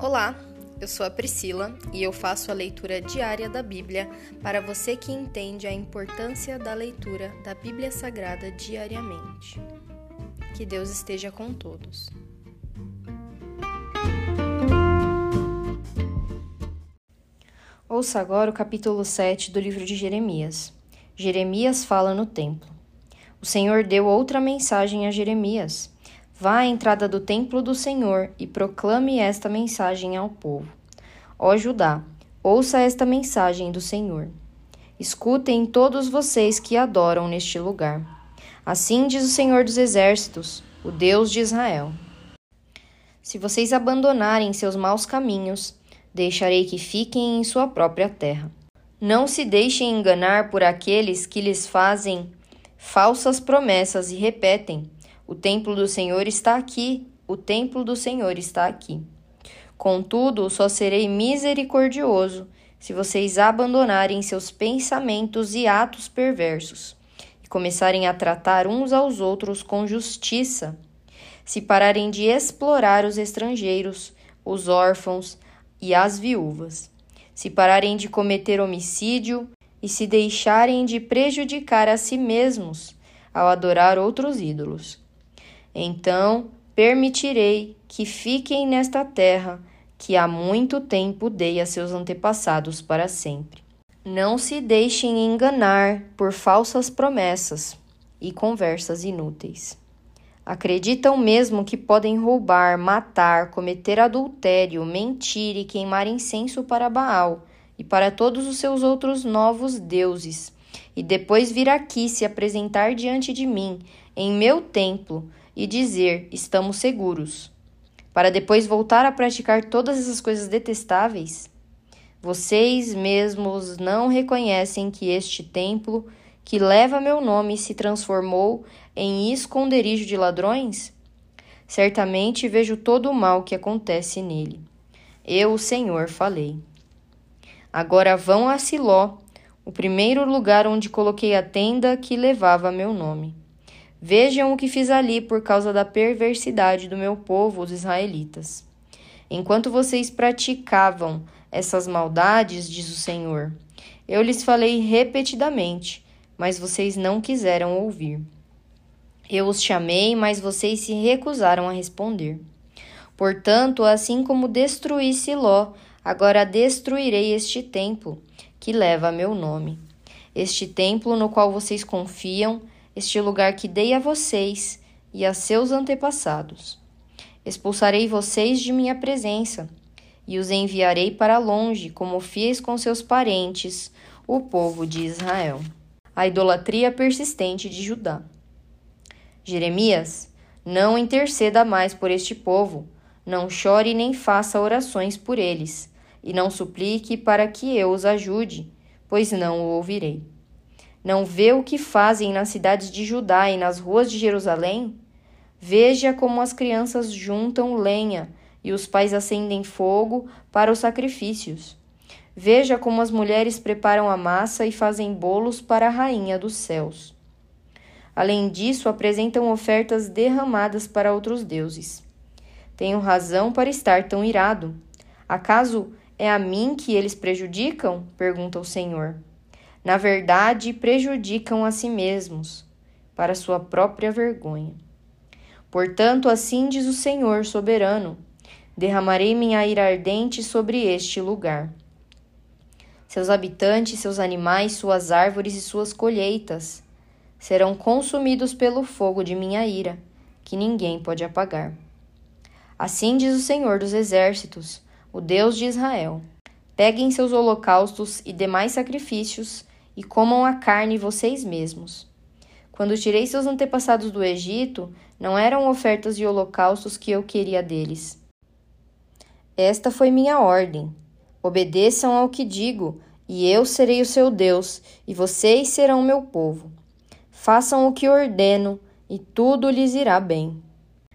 Olá, eu sou a Priscila e eu faço a leitura diária da Bíblia para você que entende a importância da leitura da Bíblia Sagrada diariamente. Que Deus esteja com todos. Ouça agora o capítulo 7 do livro de Jeremias. Jeremias fala no templo. O Senhor deu outra mensagem a Jeremias. Vá à entrada do templo do Senhor e proclame esta mensagem ao povo. Ó Judá, ouça esta mensagem do Senhor. Escutem todos vocês que adoram neste lugar. Assim diz o Senhor dos Exércitos, o Deus de Israel. Se vocês abandonarem seus maus caminhos, deixarei que fiquem em sua própria terra. Não se deixem enganar por aqueles que lhes fazem falsas promessas e repetem: o templo do Senhor está aqui, o templo do Senhor está aqui. Contudo, só serei misericordioso se vocês abandonarem seus pensamentos e atos perversos e começarem a tratar uns aos outros com justiça, se pararem de explorar os estrangeiros, os órfãos e as viúvas, se pararem de cometer homicídio e se deixarem de prejudicar a si mesmos ao adorar outros ídolos. Então permitirei que fiquem nesta terra que há muito tempo dei a seus antepassados para sempre. Não se deixem enganar por falsas promessas e conversas inúteis. Acreditam mesmo que podem roubar, matar, cometer adultério, mentir e queimar incenso para Baal e para todos os seus outros novos deuses, e depois vir aqui se apresentar diante de mim, em meu templo, e dizer estamos seguros, para depois voltar a praticar todas essas coisas detestáveis? Vocês mesmos não reconhecem que este templo, que leva meu nome, se transformou em esconderijo de ladrões? Certamente vejo todo o mal que acontece nele. Eu, o Senhor, falei. Agora vão a Siló, o primeiro lugar onde coloquei a tenda que levava meu nome. Vejam o que fiz ali por causa da perversidade do meu povo, os israelitas. Enquanto vocês praticavam essas maldades, diz o Senhor, eu lhes falei repetidamente, mas vocês não quiseram ouvir. Eu os chamei, mas vocês se recusaram a responder. Portanto, assim como destruí Siló, agora destruirei este templo, que leva meu nome. Este templo no qual vocês confiam, este lugar que dei a vocês e a seus antepassados. Expulsarei vocês de minha presença e os enviarei para longe, como fiz com seus parentes, o povo de Israel. A idolatria persistente de Judá. Jeremias, não interceda mais por este povo, não chore nem faça orações por eles, e não suplique para que eu os ajude, pois não o ouvirei. Não vê o que fazem nas cidades de Judá e nas ruas de Jerusalém? Veja como as crianças juntam lenha e os pais acendem fogo para os sacrifícios. Veja como as mulheres preparam a massa e fazem bolos para a rainha dos céus. Além disso, apresentam ofertas derramadas para outros deuses. Tenho razão para estar tão irado. Acaso é a mim que eles prejudicam? pergunta o Senhor na verdade prejudicam a si mesmos, para sua própria vergonha. Portanto, assim diz o Senhor soberano: derramarei minha ira ardente sobre este lugar. Seus habitantes, seus animais, suas árvores e suas colheitas serão consumidos pelo fogo de minha ira, que ninguém pode apagar. Assim diz o Senhor dos Exércitos, o Deus de Israel: Peguem seus holocaustos e demais sacrifícios e comam a carne vocês mesmos. Quando tirei seus antepassados do Egito, não eram ofertas e holocaustos que eu queria deles. Esta foi minha ordem. Obedeçam ao que digo, e eu serei o seu Deus, e vocês serão meu povo. Façam o que ordeno, e tudo lhes irá bem.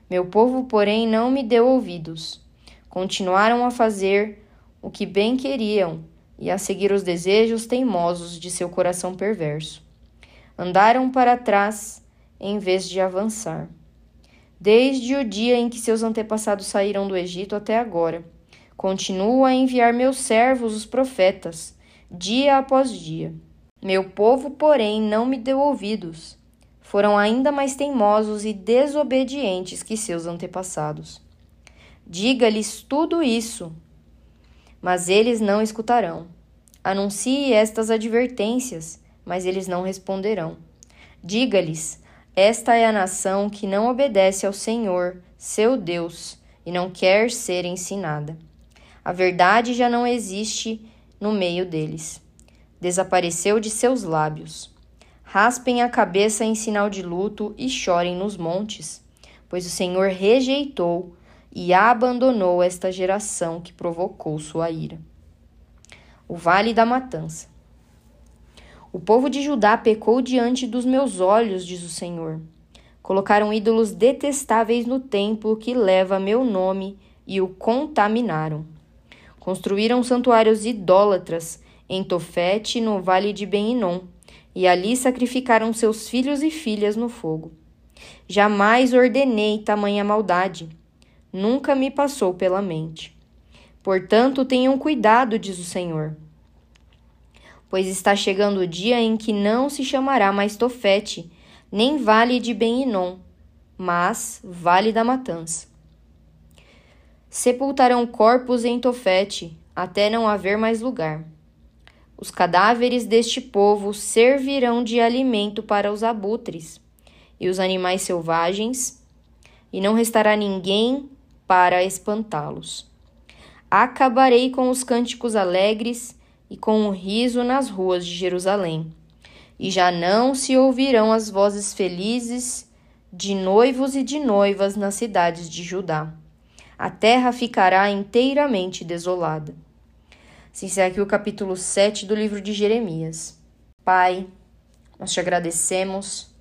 Meu povo, porém, não me deu ouvidos. Continuaram a fazer o que bem queriam e a seguir os desejos teimosos de seu coração perverso. Andaram para trás em vez de avançar. Desde o dia em que seus antepassados saíram do Egito até agora, Continuo a enviar meus servos, os profetas, dia após dia. Meu povo, porém, não me deu ouvidos. Foram ainda mais teimosos e desobedientes que seus antepassados. Diga-lhes tudo isso, mas eles não escutarão. Anuncie estas advertências, mas eles não responderão. Diga-lhes: Esta é a nação que não obedece ao Senhor, seu Deus, e não quer ser ensinada. A verdade já não existe no meio deles desapareceu de seus lábios. Raspem a cabeça em sinal de luto e chorem nos montes, pois o Senhor rejeitou e abandonou esta geração que provocou sua ira. O Vale da Matança. O povo de Judá pecou diante dos meus olhos, diz o Senhor. Colocaram ídolos detestáveis no templo que leva meu nome e o contaminaram. Construíram santuários idólatras em Tofete, no vale de Ben-Inom, e ali sacrificaram seus filhos e filhas no fogo. Jamais ordenei tamanha maldade, nunca me passou pela mente. Portanto, tenham cuidado, diz o Senhor. Pois está chegando o dia em que não se chamará mais Tofete, nem vale de Ben-Inom, mas vale da matança. Sepultarão corpos em Tofete, até não haver mais lugar. Os cadáveres deste povo servirão de alimento para os abutres e os animais selvagens, e não restará ninguém para espantá-los. Acabarei com os cânticos alegres e com o riso nas ruas de Jerusalém, e já não se ouvirão as vozes felizes de noivos e de noivas nas cidades de Judá. A terra ficará inteiramente desolada. Se encerra aqui o capítulo 7 do livro de Jeremias. Pai, nós te agradecemos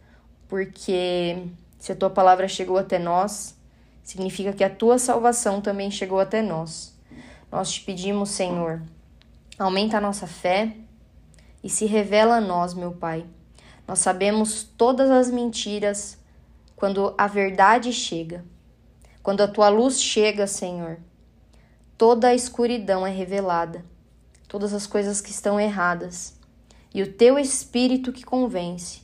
porque se a tua palavra chegou até nós, significa que a tua salvação também chegou até nós. Nós te pedimos, Senhor, aumenta a nossa fé e se revela a nós, meu Pai. Nós sabemos todas as mentiras quando a verdade chega. Quando a tua luz chega, Senhor, toda a escuridão é revelada todas as coisas que estão erradas. E o teu espírito que convence.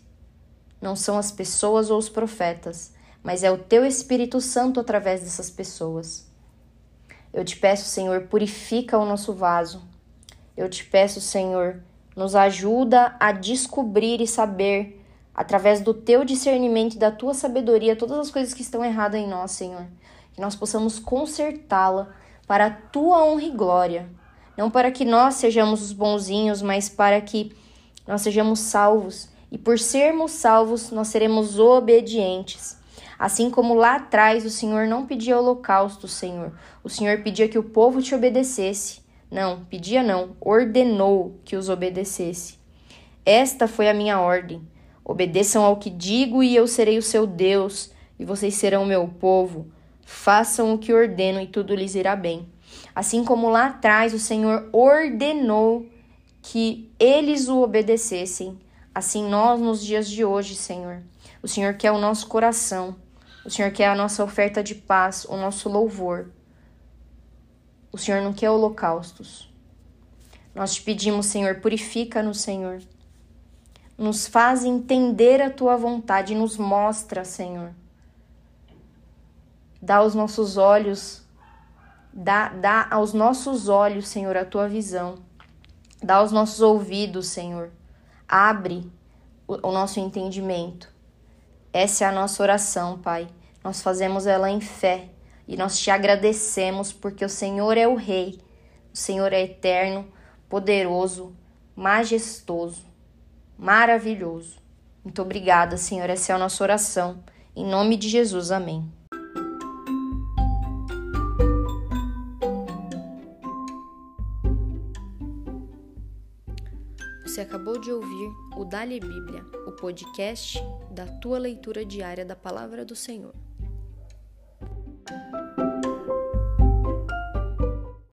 Não são as pessoas ou os profetas, mas é o teu Espírito Santo através dessas pessoas. Eu te peço, Senhor, purifica o nosso vaso. Eu te peço, Senhor, nos ajuda a descobrir e saber, através do teu discernimento e da tua sabedoria, todas as coisas que estão erradas em nós, Senhor. Que nós possamos consertá-la para a tua honra e glória não para que nós sejamos os bonzinhos, mas para que nós sejamos salvos. E por sermos salvos, nós seremos obedientes. Assim como lá atrás o Senhor não pedia holocausto, Senhor. O Senhor pedia que o povo te obedecesse. Não, pedia não, ordenou que os obedecesse. Esta foi a minha ordem. Obedeçam ao que digo e eu serei o seu Deus, e vocês serão meu povo. Façam o que ordeno e tudo lhes irá bem. Assim como lá atrás o Senhor ordenou que eles o obedecessem, assim nós nos dias de hoje, Senhor. O Senhor quer o nosso coração, o Senhor quer a nossa oferta de paz, o nosso louvor. O Senhor não quer holocaustos. Nós te pedimos, Senhor, purifica-nos, Senhor. Nos faz entender a tua vontade, nos mostra, Senhor. Dá aos nossos olhos Dá, dá aos nossos olhos, Senhor, a tua visão. Dá aos nossos ouvidos, Senhor. Abre o, o nosso entendimento. Essa é a nossa oração, Pai. Nós fazemos ela em fé e nós te agradecemos porque o Senhor é o Rei, o Senhor é eterno, poderoso, majestoso, maravilhoso. Muito obrigada, Senhor. Essa é a nossa oração. Em nome de Jesus, amém. Você acabou de ouvir o Dali Bíblia, o podcast da tua leitura diária da palavra do Senhor.